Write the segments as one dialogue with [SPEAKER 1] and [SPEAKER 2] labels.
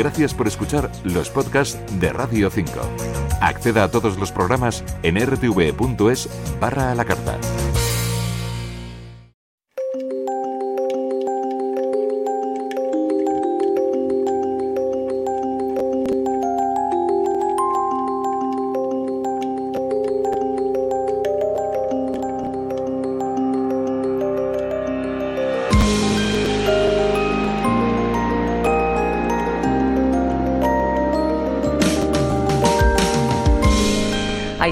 [SPEAKER 1] Gracias por escuchar los podcasts de Radio 5. Acceda a todos los programas en rtv.es barra a la carta.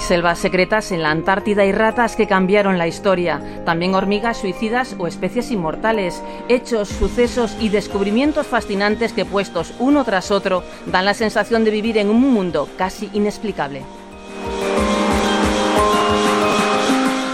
[SPEAKER 2] Selvas secretas en la Antártida y ratas que cambiaron la historia, también hormigas suicidas o especies inmortales, hechos, sucesos y descubrimientos fascinantes que puestos uno tras otro dan la sensación de vivir en un mundo casi inexplicable.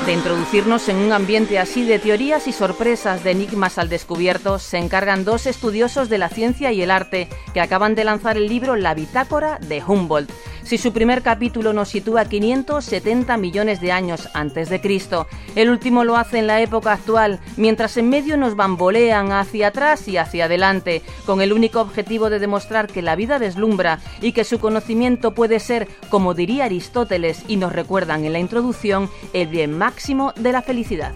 [SPEAKER 2] De introducirnos en un ambiente así de teorías y sorpresas de enigmas al descubierto, se encargan dos estudiosos de la ciencia y el arte que acaban de lanzar el libro La Bitácora de Humboldt si su primer capítulo nos sitúa 570 millones de años antes de Cristo. El último lo hace en la época actual, mientras en medio nos bambolean hacia atrás y hacia adelante, con el único objetivo de demostrar que la vida deslumbra y que su conocimiento puede ser, como diría Aristóteles y nos recuerdan en la introducción, el bien máximo de la felicidad.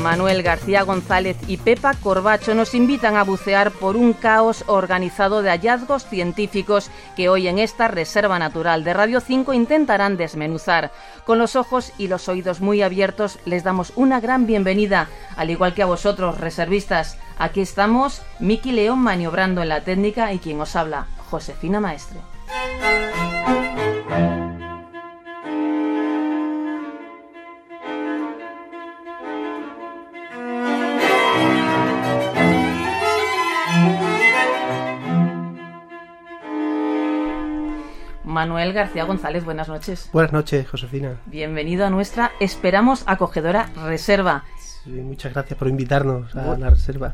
[SPEAKER 2] Manuel García González y Pepa Corbacho nos invitan a bucear por un caos organizado de hallazgos científicos que hoy en esta Reserva Natural de Radio 5 intentarán desmenuzar. Con los ojos y los oídos muy abiertos les damos una gran bienvenida, al igual que a vosotros, reservistas. Aquí estamos, Miki León maniobrando en la técnica y quien os habla, Josefina Maestre. Manuel García González, buenas noches.
[SPEAKER 3] Buenas noches, Josefina.
[SPEAKER 2] Bienvenido a nuestra, esperamos, acogedora reserva.
[SPEAKER 3] muchas gracias por invitarnos a la reserva.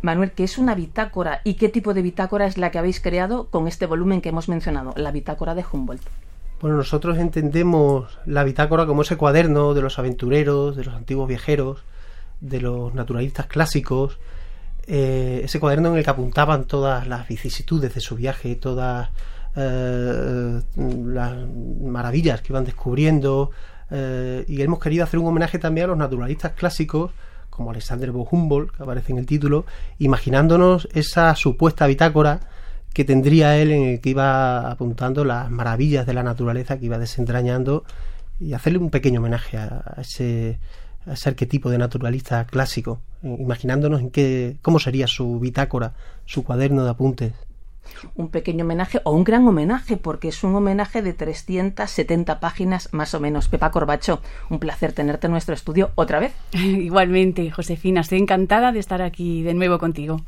[SPEAKER 2] Manuel, ¿qué es una bitácora y qué tipo de bitácora es la que habéis creado con este volumen que hemos mencionado, la bitácora de Humboldt?
[SPEAKER 3] Bueno, nosotros entendemos la bitácora como ese cuaderno de los aventureros, de los antiguos viajeros, de los naturalistas clásicos, eh, ese cuaderno en el que apuntaban todas las vicisitudes de su viaje, todas eh, las maravillas que iban descubriendo eh, y hemos querido hacer un homenaje también a los naturalistas clásicos como Alexander von Humboldt, que aparece en el título, imaginándonos esa supuesta bitácora que tendría él en el que iba apuntando las maravillas de la naturaleza que iba desentrañando y hacerle un pequeño homenaje a, ese, a ese arquetipo de naturalista clásico, imaginándonos en qué, cómo sería su bitácora, su cuaderno de apuntes
[SPEAKER 2] un pequeño homenaje o un gran homenaje, porque es un homenaje de 370 páginas más o menos. Pepa Corbacho, un placer tenerte en nuestro estudio otra vez.
[SPEAKER 4] Igualmente, Josefina, estoy encantada de estar aquí de nuevo contigo.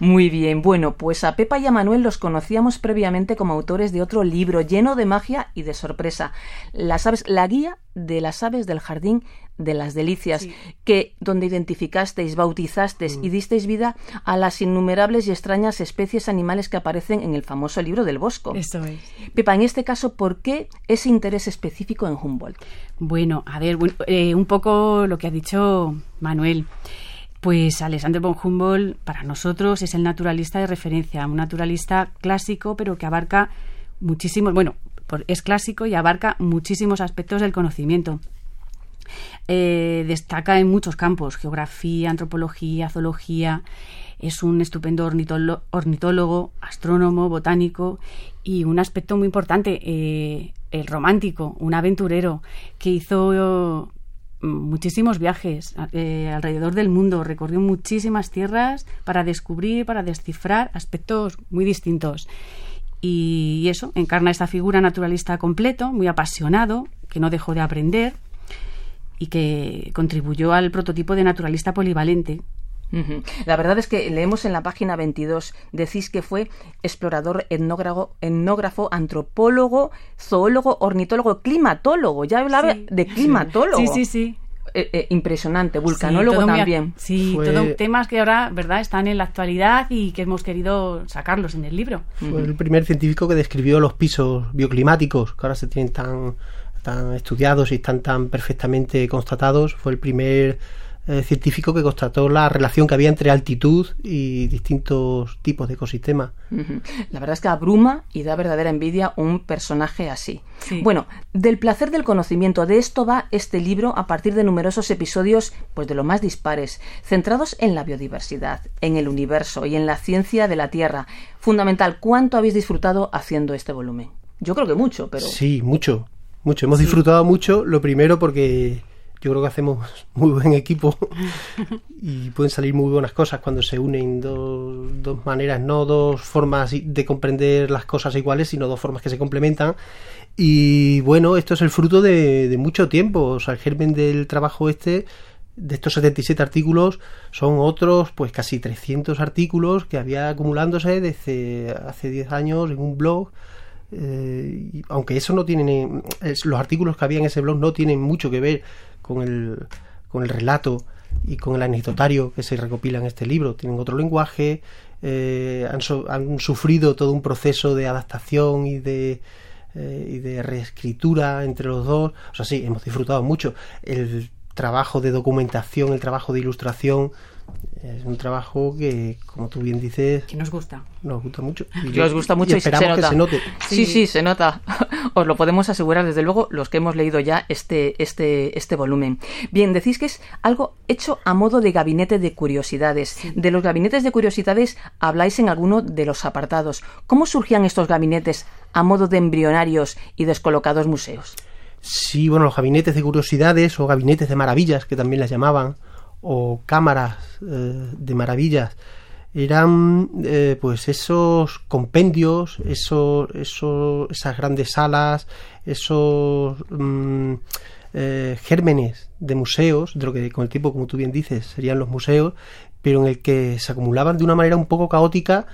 [SPEAKER 2] Muy bien, bueno, pues a Pepa y a Manuel los conocíamos previamente como autores de otro libro lleno de magia y de sorpresa. Las aves, la guía de las aves del jardín de las delicias, que donde identificasteis, bautizasteis mm. y disteis vida a las innumerables y extrañas especies animales que aparecen en el famoso libro del Bosco.
[SPEAKER 4] Eso es.
[SPEAKER 2] Pepa, en este caso, ¿por qué ese interés específico en Humboldt?
[SPEAKER 4] Bueno, a ver, eh, un poco lo que ha dicho Manuel. Pues Alexander von Humboldt para nosotros es el naturalista de referencia, un naturalista clásico, pero que abarca muchísimos, bueno, es clásico y abarca muchísimos aspectos del conocimiento. Eh, destaca en muchos campos, geografía, antropología, zoología. Es un estupendo ornitólogo, astrónomo, botánico y un aspecto muy importante, eh, el romántico, un aventurero que hizo mm, muchísimos viajes eh, alrededor del mundo, recorrió muchísimas tierras para descubrir, para descifrar aspectos muy distintos. Y eso, encarna esta figura naturalista completo, muy apasionado, que no dejó de aprender y que contribuyó al prototipo de naturalista polivalente.
[SPEAKER 2] La verdad es que leemos en la página 22, decís que fue explorador, etnógrafo, etnógrafo antropólogo, zoólogo, ornitólogo, climatólogo. Ya hablaba de climatólogo.
[SPEAKER 4] Sí, sí, sí.
[SPEAKER 2] Eh, eh, impresionante, vulcanólogo también.
[SPEAKER 4] sí, todos temas que ahora, ¿verdad?, están en la actualidad y que hemos querido sacarlos en el libro.
[SPEAKER 3] Fue el primer científico que describió los pisos bioclimáticos, que ahora se tienen tan, tan estudiados y están tan perfectamente constatados. Fue el primer eh, científico que constató la relación que había entre altitud y distintos tipos de ecosistemas.
[SPEAKER 2] La verdad es que abruma y da verdadera envidia un personaje así. Bueno, del placer del conocimiento, de esto va este libro a partir de numerosos episodios, pues de lo más dispares, centrados en la biodiversidad, en el universo y en la ciencia de la Tierra. Fundamental, ¿cuánto habéis disfrutado haciendo este volumen? Yo creo que mucho, pero...
[SPEAKER 3] Sí, mucho, mucho. Hemos disfrutado mucho, lo primero porque yo creo que hacemos muy buen equipo y pueden salir muy buenas cosas cuando se unen dos, dos maneras, no dos formas de comprender las cosas iguales, sino dos formas que se complementan. Y bueno, esto es el fruto de, mucho tiempo. O sea, el germen del trabajo este, de estos 77 artículos, son otros, pues casi 300 artículos que había acumulándose desde hace 10 años en un blog. Eh, aunque eso no tiene, los artículos que había en ese blog no tienen mucho que ver con el, con el relato y con el anecdotario que se recopila en este libro. Tienen otro lenguaje, eh, han, han, sufrido todo un proceso de adaptación y de, eh, y de reescritura entre los dos. O sea, sí, hemos disfrutado mucho. El trabajo de documentación, el trabajo de ilustración, es un trabajo que, como tú bien dices,
[SPEAKER 4] que nos gusta.
[SPEAKER 3] Nos gusta mucho.
[SPEAKER 2] Y nos gusta mucho y, se nota. Que se note. Sí, sí, se nota. Os lo podemos asegurar, desde luego, los que hemos leído ya este, este, este volumen. Bien, decís que es algo hecho a modo de gabinete de curiosidades. De los gabinetes de curiosidades habláis en alguno de los apartados. ¿Cómo surgían estos gabinetes a modo de embrionarios y descolocados museos?
[SPEAKER 3] Sí, bueno, los gabinetes de curiosidades o gabinetes de maravillas, que también las llamaban, o cámaras eh, de maravillas eran eh, pues esos compendios, esos, esos, esas grandes salas, esos mm, eh, gérmenes de museos, de lo que con el tiempo, como tú bien dices, serían los museos, pero en el que se acumulaban de una manera un poco caótica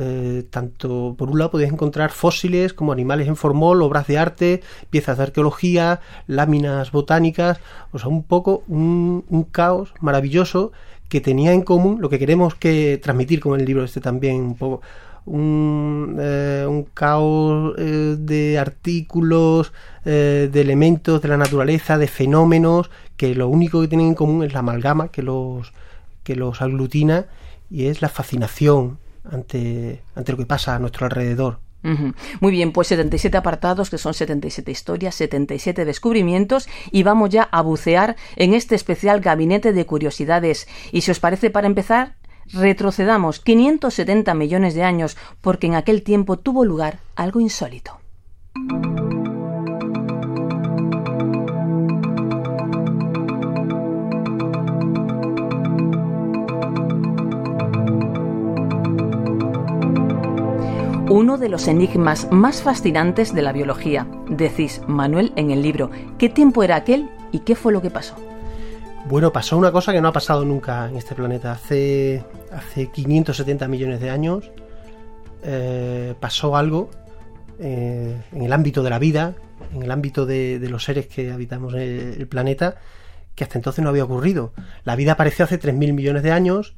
[SPEAKER 3] eh, tanto por un lado podéis encontrar fósiles como animales en formol, obras de arte, piezas de arqueología, láminas botánicas, o sea, un poco un, caos maravilloso que tenía en común lo que queremos que transmitir con el libro este también un poco. Un, eh, caos eh, de artículos, de elementos de la naturaleza, de fenómenos, que lo único que tienen en común es la amalgama que los, que los aglutina y es la fascinación ante, ante lo que pasa a nuestro alrededor.
[SPEAKER 2] Muy bien, pues 77 apartados, que son 77 historias, 77 descubrimientos, y vamos ya a bucear en este especial gabinete de curiosidades. Y si os parece, para empezar, retrocedamos 570 millones de años, porque en aquel tiempo tuvo lugar algo insólito. Uno de los enigmas más fascinantes de la biología. Decís, Manuel, en el libro, ¿qué tiempo era aquel y qué fue lo que pasó?
[SPEAKER 3] Bueno, pasó una cosa que no ha pasado nunca en este planeta. Hace, hace 570 millones de años eh, pasó algo eh, en el ámbito de la vida, en el ámbito de, los seres que habitamos el, el, planeta, que hasta entonces no había ocurrido. La vida apareció hace 3.000 millones de años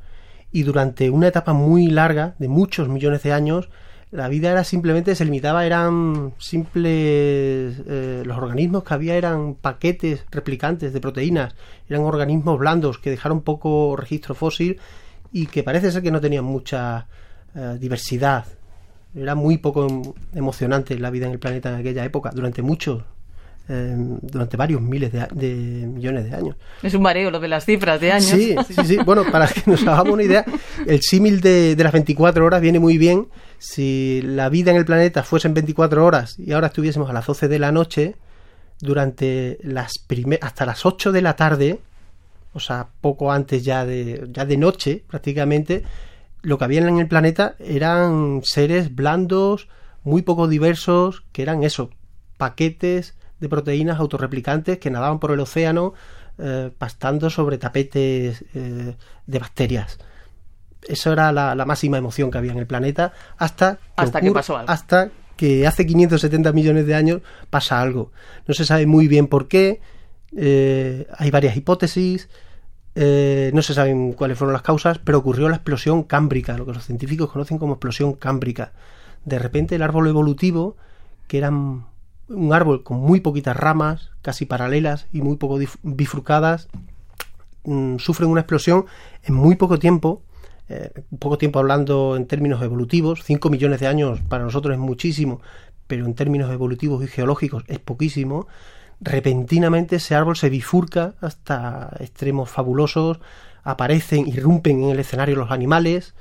[SPEAKER 3] y durante una etapa muy larga, de muchos millones de años, la vida era simplemente, se limitaba, eran simples, eh, los organismos que había eran paquetes replicantes de proteínas, eran organismos blandos que dejaron poco registro fósil y que parece ser que no tenían mucha eh, diversidad. Era muy poco emocionante la vida en el planeta en aquella época, durante muchos Em, durante varios miles de, millones de años.
[SPEAKER 2] Es un mareo lo de las cifras de años.
[SPEAKER 3] Sí, sí, sí. Bueno, para que nos hagamos una idea, el símil de, las 24 horas viene muy bien. Si la vida en el planeta fuese en 24 horas y ahora estuviésemos a las 12 de la noche, durante las hasta las 8 de la tarde, o sea, poco antes ya de, ya de noche prácticamente, lo que había en el planeta eran seres blandos, muy poco diversos, que eran eso, paquetes de proteínas autorreplicantes que nadaban por el océano eh, pastando sobre tapetes eh, de bacterias. Eso era la, máxima emoción que había en el planeta hasta que,
[SPEAKER 2] hasta que pasó algo.
[SPEAKER 3] Hasta que hace 570 millones de años pasa algo. No se sabe muy bien por qué. Eh, hay varias hipótesis. no se saben cuáles fueron las causas, pero ocurrió la explosión cámbrica, lo que los científicos conocen como explosión cámbrica. De repente el árbol evolutivo, que eran un árbol con muy poquitas ramas, casi paralelas y muy poco bifurcadas, mm, sufren una explosión en muy poco tiempo, eh, poco tiempo hablando en términos evolutivos, 5 millones de años para nosotros es muchísimo, pero en términos evolutivos y geológicos es poquísimo, repentinamente ese árbol se bifurca hasta extremos fabulosos, aparecen, irrumpen en el escenario los animales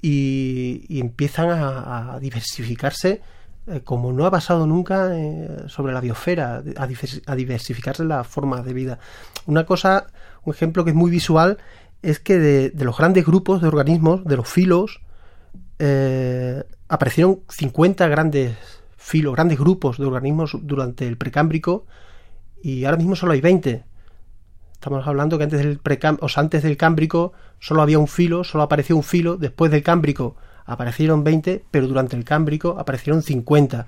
[SPEAKER 3] y, empiezan a, diversificarse eh, como no ha pasado nunca eh, sobre la biosfera, a, diversificarse las formas de vida. Una cosa, un ejemplo que es muy visual es que de, los grandes grupos de organismos, de los filos, eh, aparecieron 50 grandes filos, grandes grupos de organismos durante el precámbrico y ahora mismo solo hay 20. Estamos hablando que antes del, o antes del Cámbrico solo había un filo, solo apareció un filo, después del Cámbrico aparecieron 20, pero durante el Cámbrico aparecieron 50.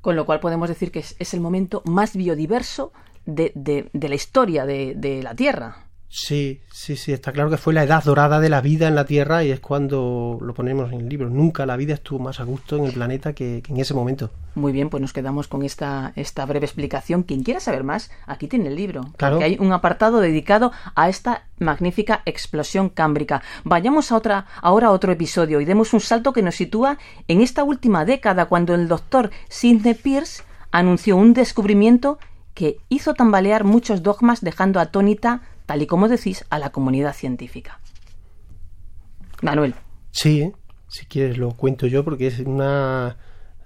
[SPEAKER 2] Con lo cual podemos decir que es, el momento más biodiverso de, de, la historia de, de la Tierra.
[SPEAKER 3] Sí, sí, sí, está claro que fue la edad dorada de la vida en la Tierra y es cuando lo ponemos en el libro. Nunca la vida estuvo más a gusto en el planeta que, en ese momento.
[SPEAKER 2] Muy bien, pues nos quedamos con esta, esta breve explicación. Quien quiera saber más, aquí tiene el libro.
[SPEAKER 3] Claro.
[SPEAKER 2] hay un apartado dedicado a esta magnífica explosión cámbrica. Vayamos a otra, ahora a otro episodio y demos un salto que nos sitúa en esta última década cuando el doctor Sidney Pierce anunció un descubrimiento que hizo tambalear muchos dogmas dejando atónita tal y como decís, a la comunidad científica. Manuel.
[SPEAKER 3] Sí, si quieres lo cuento yo porque es una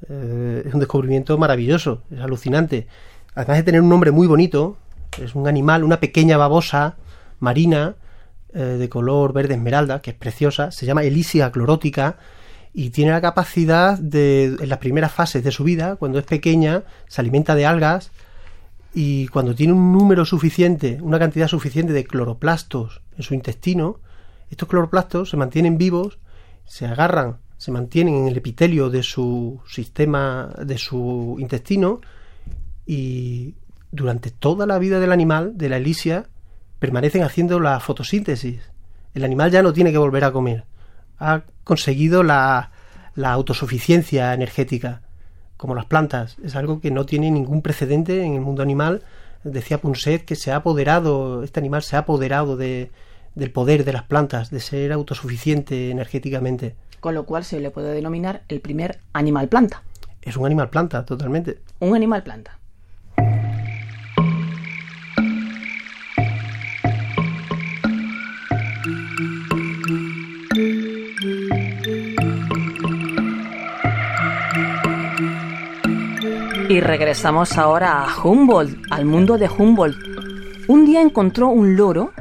[SPEAKER 3] eh, es un descubrimiento maravilloso, es alucinante. Además de tener un nombre muy bonito, es un animal, una pequeña babosa marina eh, de color verde esmeralda, que es preciosa, se llama Elisia clorótica y tiene la capacidad de, en las primeras fases de su vida, cuando es pequeña, se alimenta de algas, y cuando tiene un número suficiente, una cantidad suficiente de cloroplastos en su intestino, estos cloroplastos se mantienen vivos, se agarran, se mantienen en el epitelio de su sistema, de su intestino y durante toda la vida del animal, de la elisia, permanecen haciendo la fotosíntesis. El animal ya no tiene que volver a comer. Ha conseguido la, la autosuficiencia energética como las plantas. Es algo que no tiene ningún precedente en el mundo animal. Decía Punset que se ha apoderado, este animal se ha apoderado de, del poder de las plantas, de ser autosuficiente energéticamente.
[SPEAKER 2] Con lo cual se le puede denominar el primer animal planta.
[SPEAKER 3] Es un animal planta, totalmente.
[SPEAKER 2] Un animal planta. Y regresamos ahora a Humboldt, al mundo de Humboldt. Un día encontró un loro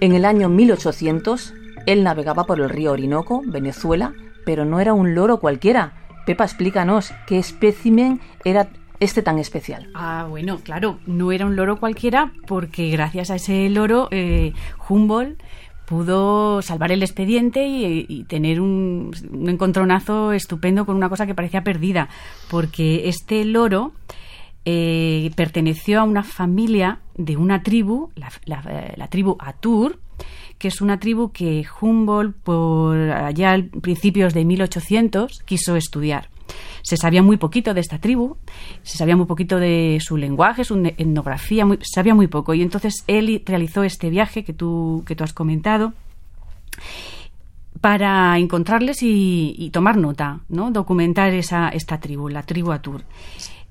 [SPEAKER 2] en el año 1800. Él navegaba por el río Orinoco, Venezuela, pero no era un loro cualquiera. Pepa, explícanos qué espécimen era este tan especial.
[SPEAKER 4] Ah, bueno, claro, no era un loro cualquiera porque gracias a ese loro eh, Humboldt pudo salvar el expediente y, tener un, encontronazo estupendo con una cosa que parecía perdida, porque este loro eh, perteneció a una familia de una tribu, la, la tribu Atur, que es una tribu que Humboldt, por allá a principios de 1800, quiso estudiar. Se sabía muy poquito de esta tribu, se sabía muy poquito de su lenguaje, su etnografía, muy, sabía muy poco. Y entonces él realizó este viaje que tú, que tú has comentado para encontrarles y, tomar nota, ¿no? documentar esa, esta tribu, la tribu Atur.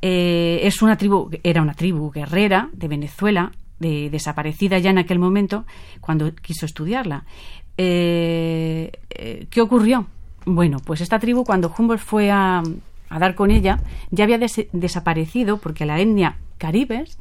[SPEAKER 4] Eh, es una tribu, era una tribu guerrera de Venezuela, de, desaparecida ya en aquel momento, cuando quiso estudiarla. Eh, eh, ¿Qué ocurrió? Bueno, pues esta tribu, cuando Humboldt fue a, dar con ella, ya había desaparecido porque la etnia caribes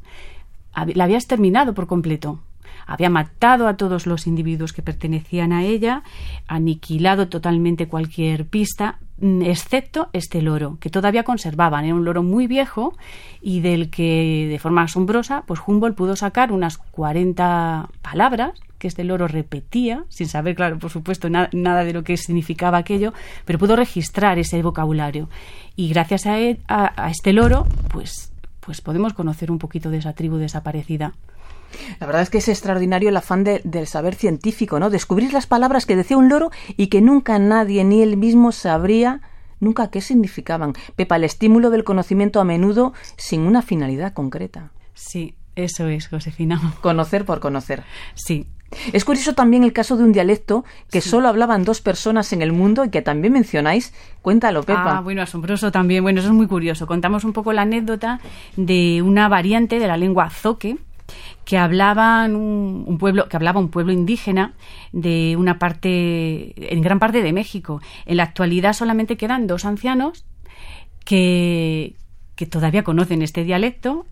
[SPEAKER 4] la había exterminado por completo. Había matado a todos los individuos que pertenecían a ella, aniquilado totalmente cualquier pista, excepto este loro, que todavía conservaban. Era un loro muy viejo y del que, de forma asombrosa, pues Humboldt pudo sacar unas 40 palabras que este loro repetía, sin saber, claro, por supuesto, nada de lo que significaba aquello, pero pudo registrar ese vocabulario. Y gracias a, a, este loro, pues, pues podemos conocer un poquito de esa tribu desaparecida.
[SPEAKER 2] La verdad es que es extraordinario el afán del saber científico, ¿no? Descubrir las palabras que decía un loro y que nunca nadie, ni él mismo, sabría nunca qué significaban. Pepa, el estímulo del conocimiento a menudo sin una finalidad concreta.
[SPEAKER 4] Sí, eso es, Josefina.
[SPEAKER 2] Conocer por conocer.
[SPEAKER 4] Sí,
[SPEAKER 2] Es curioso también el caso de un dialecto que solo hablaban dos personas en el mundo y que también mencionáis. Cuéntalo, Pepa.
[SPEAKER 4] Ah, bueno, asombroso también. Bueno, eso es muy curioso. Contamos un poco la anécdota de una variante de la lengua zoque que hablaban un, pueblo que hablaba un pueblo indígena de una parte en gran parte de México. En la actualidad solamente quedan dos ancianos que, que todavía conocen este dialecto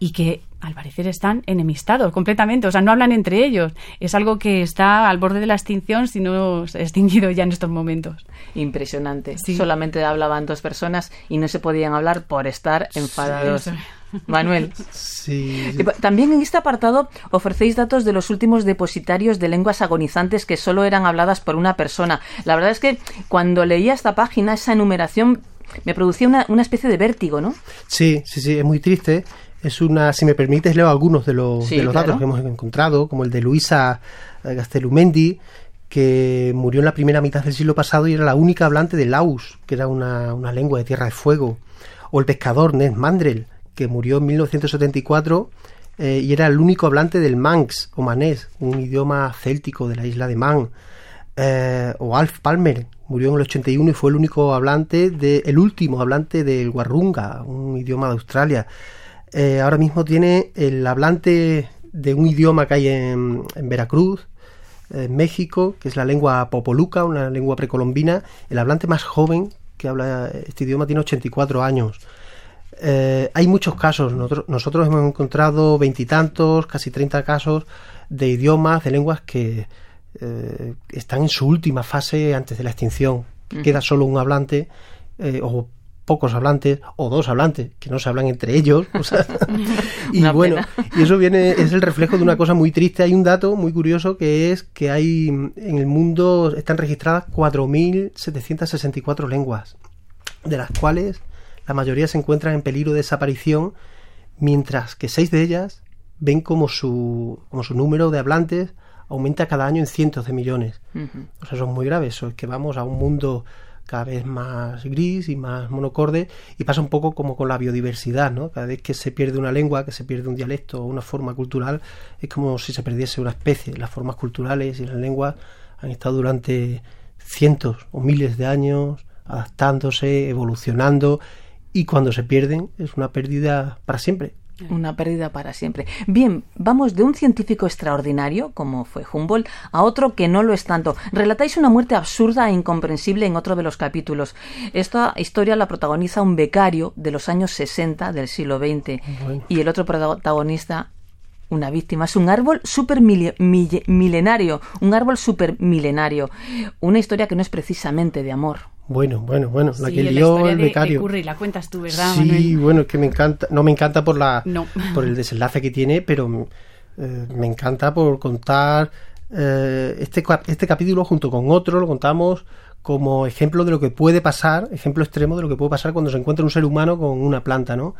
[SPEAKER 4] y que al parecer están enemistados completamente, o sea, no hablan entre ellos. Es algo que está al borde de la extinción si no se ha extinguido ya en estos momentos.
[SPEAKER 2] Impresionante. Solamente hablaban dos personas y no se podían hablar por estar enfadados. Manuel.
[SPEAKER 3] Sí,
[SPEAKER 2] También en este apartado ofrecéis datos de los últimos depositarios de lenguas agonizantes que solo eran habladas por una persona. La verdad es que cuando leía esta página, esa enumeración me producía una, una especie de vértigo, ¿no?
[SPEAKER 3] Sí, sí, sí, es muy triste. Es una, si me permites, leo algunos de los, de los datos que hemos encontrado, como el de Luisa eh, Gastelumendi, que murió en la primera mitad del siglo pasado y era la única hablante de Laus, que era una, una lengua de tierra de fuego. O el pescador Ned Mandrel, que murió en 1974 eh, y era el único hablante del Manx o manés, un idioma céltico de la isla de Man. Eh, o Alf Palmer, murió en el 81 y fue el único hablante, de, el último hablante del Warrunga, un idioma de Australia. Eh, ahora mismo tiene el hablante de un idioma que hay en, en Veracruz, en México, que es la lengua popoluca, una lengua precolombina. El hablante más joven que habla este idioma tiene 84 años. Eh, hay muchos casos. Nosotros, hemos encontrado veintitantos, casi treinta casos de idiomas, de lenguas que eh, están en su última fase antes de la extinción. Queda solo un hablante eh, o pocos hablantes o dos hablantes que no se hablan entre ellos. y bueno, y eso viene es el reflejo de una cosa muy triste. Hay un dato muy curioso que es que hay en el mundo están registradas 4.764 lenguas, de las cuales la mayoría se encuentran en peligro de desaparición, mientras que seis de ellas ven como su, como su número de hablantes aumenta cada año en cientos de millones. O sea, eso es muy grave. Eso es que vamos a un mundo cada vez más gris y más monocorde y pasa un poco como con la biodiversidad, ¿no? Cada vez que se pierde una lengua, que se pierde un dialecto o una forma cultural, es como si se perdiese una especie. Las formas culturales y las lenguas han estado durante cientos o miles de años adaptándose, evolucionando y cuando se pierden es una pérdida para siempre.
[SPEAKER 2] Una pérdida para siempre. Bien, vamos de un científico extraordinario, como fue Humboldt, a otro que no lo es tanto. Relatáis una muerte absurda e incomprensible en otro de los capítulos. Esta historia la protagoniza un becario de los años 60 del siglo XX. Y el otro protagonista una víctima. Es un árbol súper milenario, un árbol súper milenario. Una historia que no es precisamente de amor.
[SPEAKER 3] Bueno, bueno, bueno, la que lió el becario.
[SPEAKER 4] la cuentas tú, ¿verdad?
[SPEAKER 3] Sí, bueno, es que me encanta, no me encanta por la por el desenlace que tiene, pero eh, me encanta por contar eh, este este capítulo junto con otro lo contamos como ejemplo de lo que puede pasar, ejemplo extremo de lo que puede pasar cuando se encuentra un ser humano con una planta, ¿no?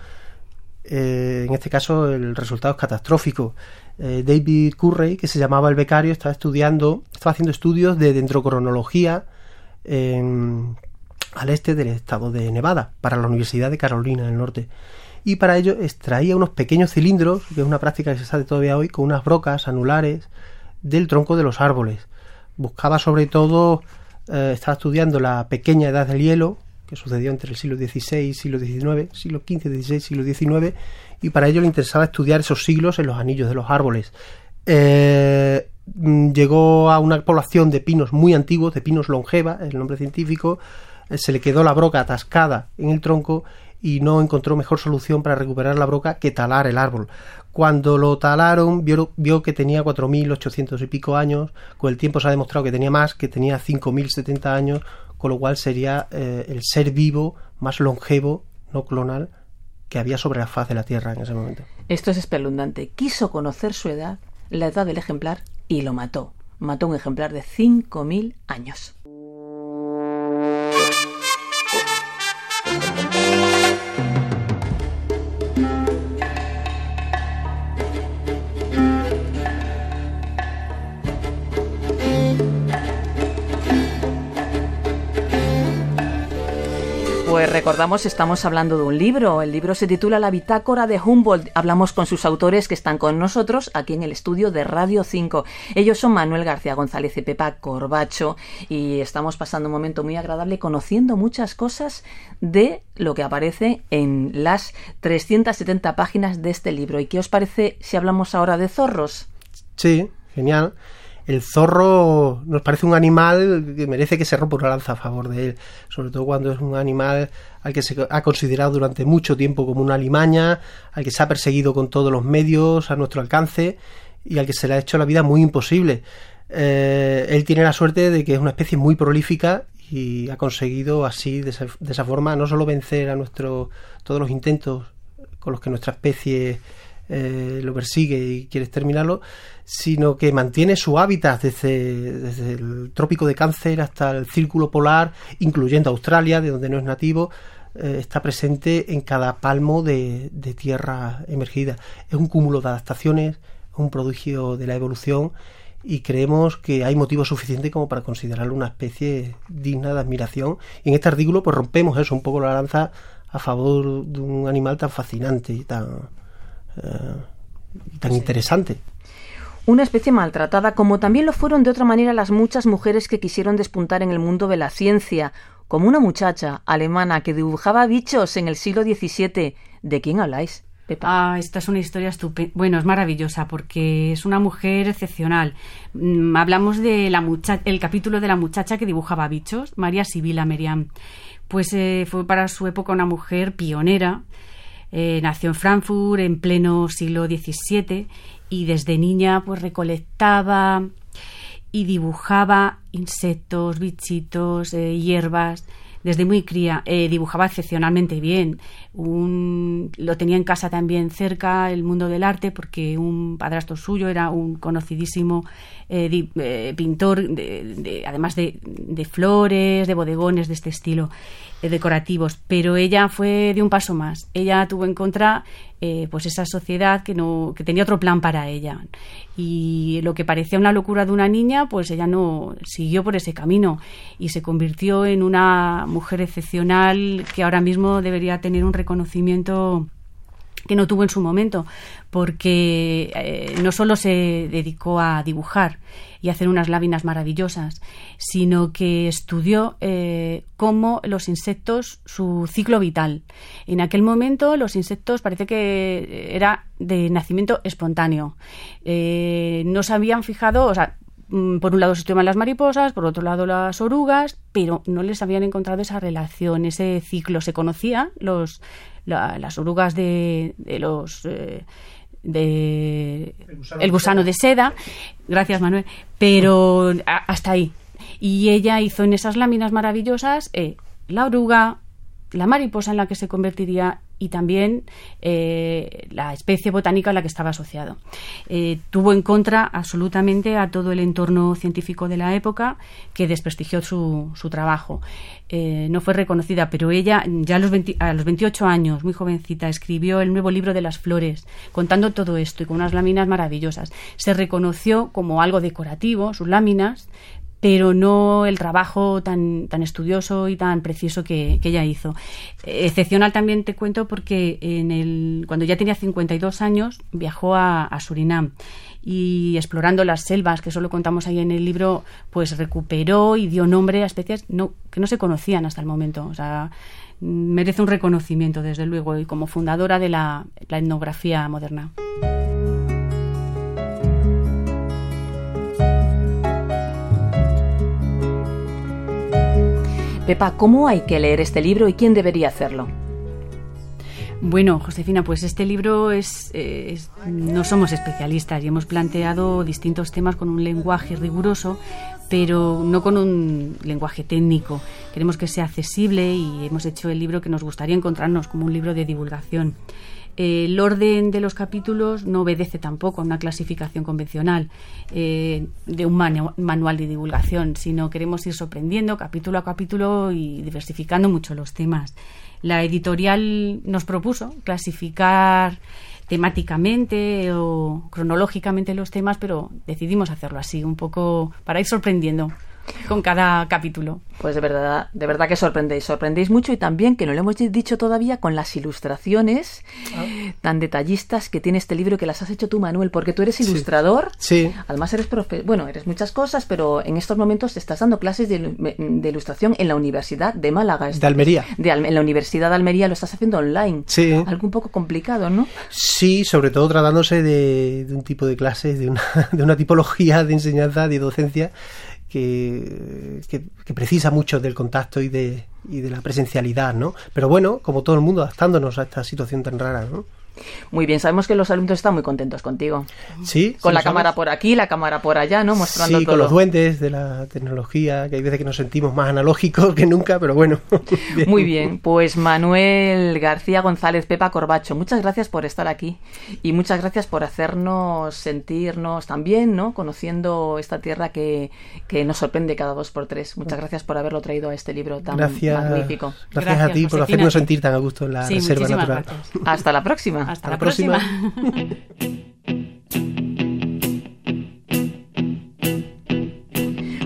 [SPEAKER 3] Eh, en este caso el resultado es catastrófico. David Currey, que se llamaba el becario, estaba estudiando, estaba haciendo estudios de dendrocronología al este del estado de Nevada, para la Universidad de Carolina del Norte. Y para ello extraía unos pequeños cilindros, que es una práctica que se hace todavía hoy, con unas brocas anulares del tronco de los árboles. Buscaba sobre todo, eh, estaba estudiando la pequeña edad del hielo, que sucedió entre el siglo XVI siglo XIX, siglo XV, XVI, siglo XIX, y para ello le interesaba estudiar esos siglos en los anillos de los árboles. Eh, llegó a una población de pinos muy antiguos, de pinos longeva, el nombre científico, eh, se le quedó la broca atascada en el tronco y no encontró mejor solución para recuperar la broca que talar el árbol. Cuando lo talaron, vio, vio que tenía 4.800 y pico años, con el tiempo se ha demostrado que tenía más, que tenía 5.070 años, con lo cual sería eh, el ser vivo más longevo, no clonal, que había sobre la faz de la Tierra en ese momento.
[SPEAKER 2] Esto es espeluznante. Quiso conocer su edad, la edad del ejemplar, y lo mató. Mató un ejemplar de 5.000 años. Recordamos, estamos hablando de un libro. El libro se titula La bitácora de Humboldt. Hablamos con sus autores que están con nosotros aquí en el estudio de Radio 5. Ellos son Manuel García González y Pepa Corbacho y estamos pasando un momento muy agradable conociendo muchas cosas de lo que aparece en las 370 páginas de este libro. ¿Y qué os parece si hablamos ahora de zorros?
[SPEAKER 3] Sí, genial el zorro nos parece un animal que merece que se rompa una lanza a favor de él, sobre todo cuando es un animal al que se ha considerado durante mucho tiempo como una alimaña, al que se ha perseguido con todos los medios a nuestro alcance y al que se le ha hecho la vida muy imposible. Eh, él tiene la suerte de que es una especie muy prolífica y ha conseguido así, de esa, forma, no solo vencer a nuestro, todos los intentos con los que nuestra especie eh, lo persigue y quiere exterminarlo, sino que mantiene su hábitat desde, el trópico de cáncer hasta el círculo polar, incluyendo Australia, de donde no es nativo, eh, está presente en cada palmo de, tierra emergida. Es un cúmulo de adaptaciones, un prodigio de la evolución y creemos que hay motivo suficiente como para considerarlo una especie digna de admiración. Y en este artículo pues rompemos eso, un poco la lanza a favor de un animal tan fascinante y tan, eh, tan interesante
[SPEAKER 2] una especie maltratada, como también lo fueron de otra manera las muchas mujeres que quisieron despuntar en el mundo de la ciencia, como una muchacha alemana que dibujaba bichos en el siglo XVII. ¿De quién habláis?
[SPEAKER 4] Ah, esta es una historia estupenda. Bueno, es maravillosa porque es una mujer excepcional. Mm, hablamos de la el capítulo de la muchacha que dibujaba bichos, María Sibila Meriam. Pues eh, fue para su época una mujer pionera. Eh, nació en Frankfurt en pleno siglo XVII y desde niña pues recolectaba y dibujaba insectos, bichitos, eh, hierbas. Desde muy cría eh, dibujaba excepcionalmente bien. Un, lo tenía en casa también cerca el mundo del arte porque un padrastro suyo era un conocidísimo eh, pintor, de, además de, de, flores, de bodegones de este estilo decorativos. Pero ella fue de un paso más. Ella tuvo en contra eh, pues esa sociedad que no que tenía otro plan para ella y lo que parecía una locura de una niña pues ella no siguió por ese camino y se convirtió en una mujer excepcional que ahora mismo debería tener un reconocimiento que no tuvo en su momento, porque eh, no solo se dedicó a dibujar y hacer unas láminas maravillosas, sino que estudió eh, cómo los insectos, su ciclo vital. En aquel momento los insectos parece que era de nacimiento espontáneo. Eh, no se habían fijado, o sea, mm, por un lado se estudiaban las mariposas, por otro lado las orugas, pero no les habían encontrado esa relación, ese ciclo. Se conocía los, las orugas de, los... Eh, de el gusano, de seda. Gracias, Manuel. Pero hasta ahí. Y ella hizo en esas láminas maravillosas eh, la oruga, la mariposa en la que se convertiría y también eh, la especie botánica a la que estaba asociado. Eh, tuvo en contra absolutamente a todo el entorno científico de la época que desprestigió su, su trabajo. Eh, no fue reconocida, pero ella ya a los, a los 28 años, muy jovencita, escribió el nuevo libro de las flores, contando todo esto y con unas láminas maravillosas. Se reconoció como algo decorativo, sus láminas, pero no el trabajo tan, tan estudioso y tan preciso que, ella hizo. Excepcional también te cuento porque en el, cuando ya tenía 52 años viajó a, Surinam y explorando las selvas, que solo contamos ahí en el libro, pues recuperó y dio nombre a especies no, que no se conocían hasta el momento. O sea, merece un reconocimiento, desde luego, y como fundadora de la etnografía moderna.
[SPEAKER 2] Pepa, ¿cómo hay que leer este libro y quién debería hacerlo?
[SPEAKER 4] Bueno, Josefina, pues este libro es, no somos especialistas y hemos planteado distintos temas con un lenguaje riguroso, pero no con un lenguaje técnico. Queremos que sea accesible y hemos hecho el libro que nos gustaría encontrarnos como un libro de divulgación el orden de los capítulos no obedece tampoco a una clasificación convencional eh, de un manual de divulgación, sino queremos ir sorprendiendo capítulo a capítulo y diversificando mucho los temas. La editorial nos propuso clasificar temáticamente o cronológicamente los temas, pero decidimos hacerlo así, un poco para ir sorprendiendo. Con cada capítulo.
[SPEAKER 2] Pues de verdad, de verdad que sorprendéis, sorprendéis mucho y también, que no lo hemos dicho todavía, con las ilustraciones ah. tan detallistas que tiene este libro que las has hecho tú, Manuel, porque tú eres ilustrador.
[SPEAKER 3] Sí.
[SPEAKER 2] Además eres profe bueno, eres muchas cosas, pero en estos momentos te estás dando clases de, ilustración en la Universidad de Málaga.
[SPEAKER 3] De Almería.
[SPEAKER 2] De, en la Universidad de Almería lo estás haciendo online.
[SPEAKER 3] Sí.
[SPEAKER 2] Algo un poco complicado, ¿no?
[SPEAKER 3] Sí, sobre todo tratándose de, de un tipo de clases, de una, de una tipología de enseñanza, de docencia que, que, precisa mucho del contacto y de, y de la presencialidad, ¿no? Pero bueno, como todo el mundo, adaptándonos a esta situación tan rara, ¿no?
[SPEAKER 2] Muy bien, sabemos que los alumnos están muy contentos contigo.
[SPEAKER 3] Sí.
[SPEAKER 2] Con la cámara por aquí, la cámara por allá, ¿no?
[SPEAKER 3] Mostrando sí, con los duendes de la tecnología, que hay veces que nos sentimos más analógicos que nunca, pero bueno.
[SPEAKER 2] Muy bien, pues Manuel García González, Pepa Corbacho, muchas gracias por estar aquí y muchas gracias por hacernos sentirnos también, ¿no? Conociendo esta tierra que, que nos sorprende cada dos por tres. Muchas gracias por haberlo traído a este libro tan magnífico.
[SPEAKER 3] Gracias, a ti por hacernos sentir tan a gusto en la reserva natural.
[SPEAKER 2] Hasta la próxima.
[SPEAKER 4] Hasta, la, próxima.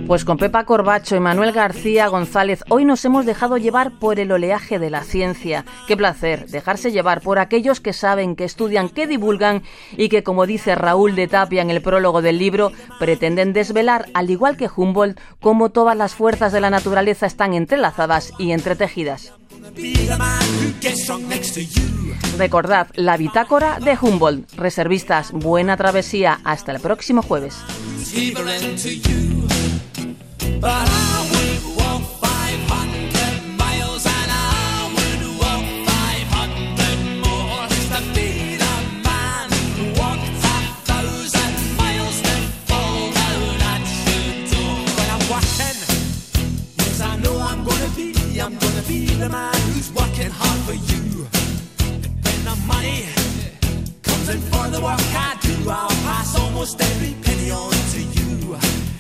[SPEAKER 2] Pues con Pepa Corbacho y Manuel García González, hoy nos hemos dejado llevar por el oleaje de la ciencia. Qué placer dejarse llevar por aquellos que saben, que estudian, que divulgan y que, como dice Raúl de Tapia en el prólogo del libro, pretenden desvelar, al igual que Humboldt, cómo todas las fuerzas de la naturaleza están entrelazadas y entretejidas. Recordad la bitácora de Humboldt. Reservistas, buena travesía. Hasta el próximo jueves.
[SPEAKER 5] The man who's working hard for you. And when the money comes in for the work I do, I'll pass almost every penny on to you.